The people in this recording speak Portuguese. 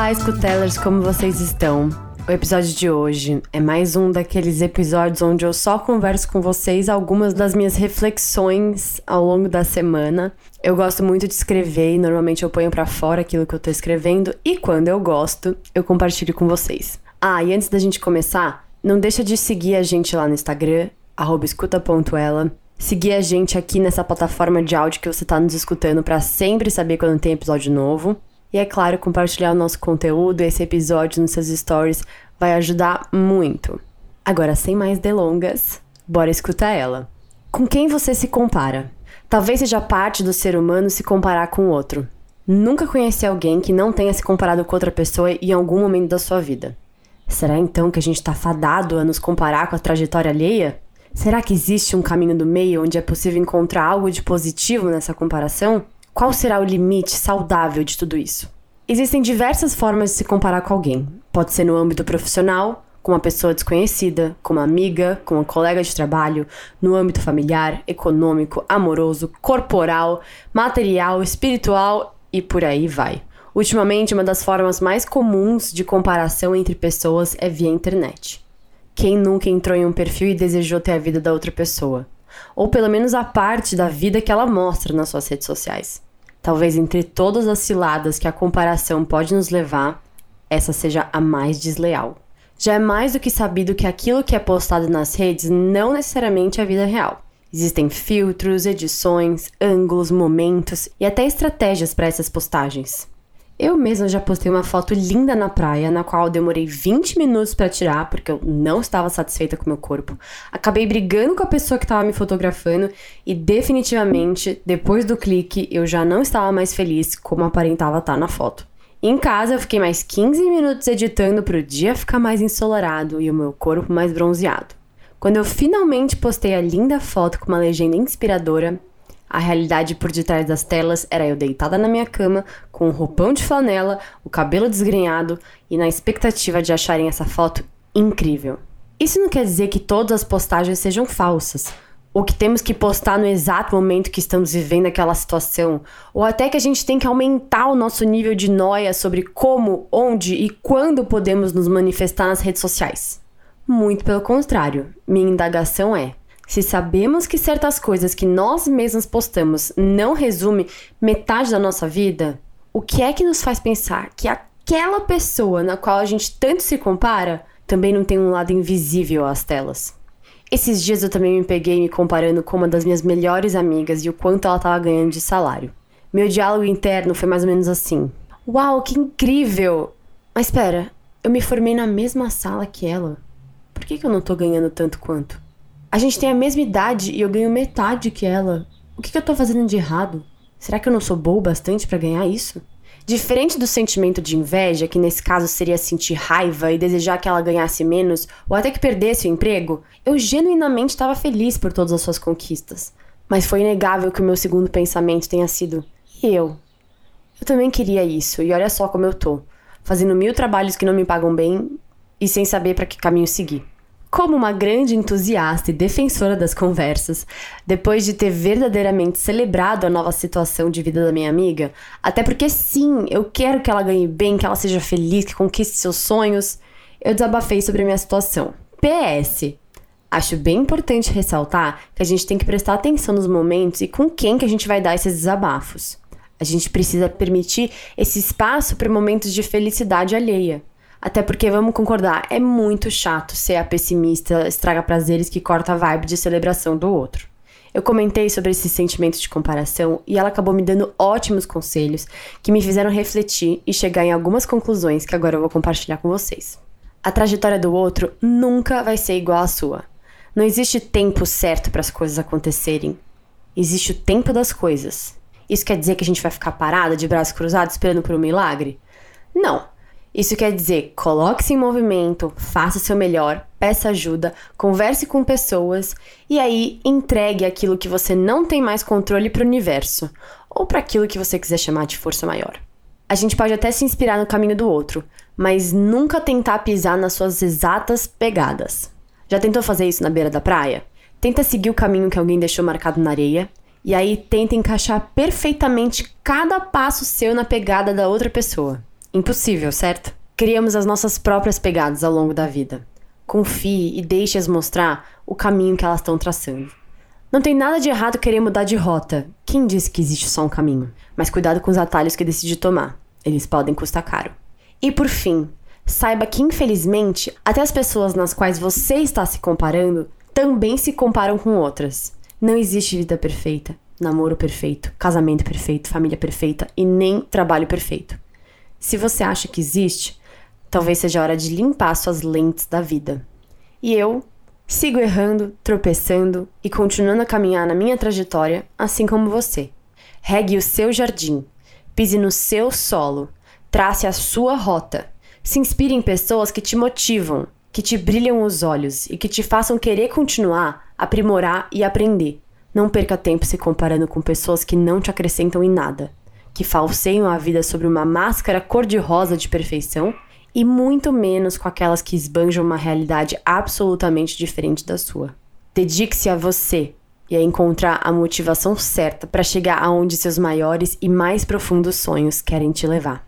Olá, escutellers, como vocês estão? O episódio de hoje é mais um daqueles episódios onde eu só converso com vocês algumas das minhas reflexões ao longo da semana. Eu gosto muito de escrever e normalmente eu ponho para fora aquilo que eu tô escrevendo e quando eu gosto, eu compartilho com vocês. Ah, e antes da gente começar, não deixa de seguir a gente lá no Instagram, escuta.ela. Seguir a gente aqui nessa plataforma de áudio que você tá nos escutando para sempre saber quando tem episódio novo. E é claro, compartilhar o nosso conteúdo, esse episódio nos seus stories vai ajudar muito. Agora, sem mais delongas, bora escutar ela. Com quem você se compara? Talvez seja parte do ser humano se comparar com o outro. Nunca conheci alguém que não tenha se comparado com outra pessoa em algum momento da sua vida. Será então que a gente está fadado a nos comparar com a trajetória alheia? Será que existe um caminho do meio onde é possível encontrar algo de positivo nessa comparação? Qual será o limite saudável de tudo isso? Existem diversas formas de se comparar com alguém. Pode ser no âmbito profissional, com uma pessoa desconhecida, com uma amiga, com uma colega de trabalho, no âmbito familiar, econômico, amoroso, corporal, material, espiritual e por aí vai. Ultimamente, uma das formas mais comuns de comparação entre pessoas é via internet. Quem nunca entrou em um perfil e desejou ter a vida da outra pessoa? Ou pelo menos a parte da vida que ela mostra nas suas redes sociais. Talvez entre todas as ciladas que a comparação pode nos levar, essa seja a mais desleal. Já é mais do que sabido que aquilo que é postado nas redes não necessariamente é a vida real. Existem filtros, edições, ângulos, momentos e até estratégias para essas postagens. Eu mesma já postei uma foto linda na praia, na qual eu demorei 20 minutos para tirar, porque eu não estava satisfeita com meu corpo. Acabei brigando com a pessoa que estava me fotografando e definitivamente, depois do clique, eu já não estava mais feliz como aparentava estar na foto. Em casa, eu fiquei mais 15 minutos editando para o dia ficar mais ensolarado e o meu corpo mais bronzeado. Quando eu finalmente postei a linda foto com uma legenda inspiradora, a realidade por detrás das telas era eu deitada na minha cama, com um roupão de flanela, o cabelo desgrenhado e na expectativa de acharem essa foto incrível. Isso não quer dizer que todas as postagens sejam falsas, ou que temos que postar no exato momento que estamos vivendo aquela situação, ou até que a gente tem que aumentar o nosso nível de noia sobre como, onde e quando podemos nos manifestar nas redes sociais. Muito pelo contrário, minha indagação é: se sabemos que certas coisas que nós mesmos postamos não resume metade da nossa vida, o que é que nos faz pensar que aquela pessoa na qual a gente tanto se compara também não tem um lado invisível às telas? Esses dias eu também me peguei me comparando com uma das minhas melhores amigas e o quanto ela estava ganhando de salário. Meu diálogo interno foi mais ou menos assim: Uau, que incrível! Mas espera, eu me formei na mesma sala que ela. Por que, que eu não tô ganhando tanto quanto? A gente tem a mesma idade e eu ganho metade que ela. O que, que eu tô fazendo de errado? Será que eu não sou boa o bastante para ganhar isso? Diferente do sentimento de inveja, que nesse caso seria sentir raiva e desejar que ela ganhasse menos ou até que perdesse o emprego, eu genuinamente estava feliz por todas as suas conquistas. Mas foi inegável que o meu segundo pensamento tenha sido: e eu? Eu também queria isso, e olha só como eu tô, fazendo mil trabalhos que não me pagam bem e sem saber para que caminho seguir. Como uma grande entusiasta e defensora das conversas, depois de ter verdadeiramente celebrado a nova situação de vida da minha amiga, até porque sim, eu quero que ela ganhe bem, que ela seja feliz, que conquiste seus sonhos, eu desabafei sobre a minha situação. PS. Acho bem importante ressaltar que a gente tem que prestar atenção nos momentos e com quem que a gente vai dar esses desabafos. A gente precisa permitir esse espaço para momentos de felicidade alheia. Até porque, vamos concordar, é muito chato ser a pessimista, estraga prazeres que corta a vibe de celebração do outro. Eu comentei sobre esse sentimento de comparação e ela acabou me dando ótimos conselhos que me fizeram refletir e chegar em algumas conclusões que agora eu vou compartilhar com vocês. A trajetória do outro nunca vai ser igual à sua. Não existe tempo certo para as coisas acontecerem. Existe o tempo das coisas. Isso quer dizer que a gente vai ficar parada de braços cruzados esperando por um milagre? Não. Isso quer dizer, coloque-se em movimento, faça o seu melhor, peça ajuda, converse com pessoas e aí entregue aquilo que você não tem mais controle para o universo ou para aquilo que você quiser chamar de força maior. A gente pode até se inspirar no caminho do outro, mas nunca tentar pisar nas suas exatas pegadas. Já tentou fazer isso na beira da praia? Tenta seguir o caminho que alguém deixou marcado na areia e aí tenta encaixar perfeitamente cada passo seu na pegada da outra pessoa. Impossível, certo? Criamos as nossas próprias pegadas ao longo da vida. Confie e deixe-as mostrar o caminho que elas estão traçando. Não tem nada de errado querer mudar de rota. Quem disse que existe só um caminho? Mas cuidado com os atalhos que decide tomar. Eles podem custar caro. E por fim, saiba que infelizmente, até as pessoas nas quais você está se comparando também se comparam com outras. Não existe vida perfeita, namoro perfeito, casamento perfeito, família perfeita e nem trabalho perfeito. Se você acha que existe, talvez seja hora de limpar suas lentes da vida. E eu sigo errando, tropeçando e continuando a caminhar na minha trajetória, assim como você. Regue o seu jardim, pise no seu solo, trace a sua rota. Se inspire em pessoas que te motivam, que te brilham os olhos e que te façam querer continuar, aprimorar e aprender. Não perca tempo se comparando com pessoas que não te acrescentam em nada que falseiam a vida sobre uma máscara cor-de-rosa de perfeição, e muito menos com aquelas que esbanjam uma realidade absolutamente diferente da sua. Dedique-se a você e a encontrar a motivação certa para chegar aonde seus maiores e mais profundos sonhos querem te levar.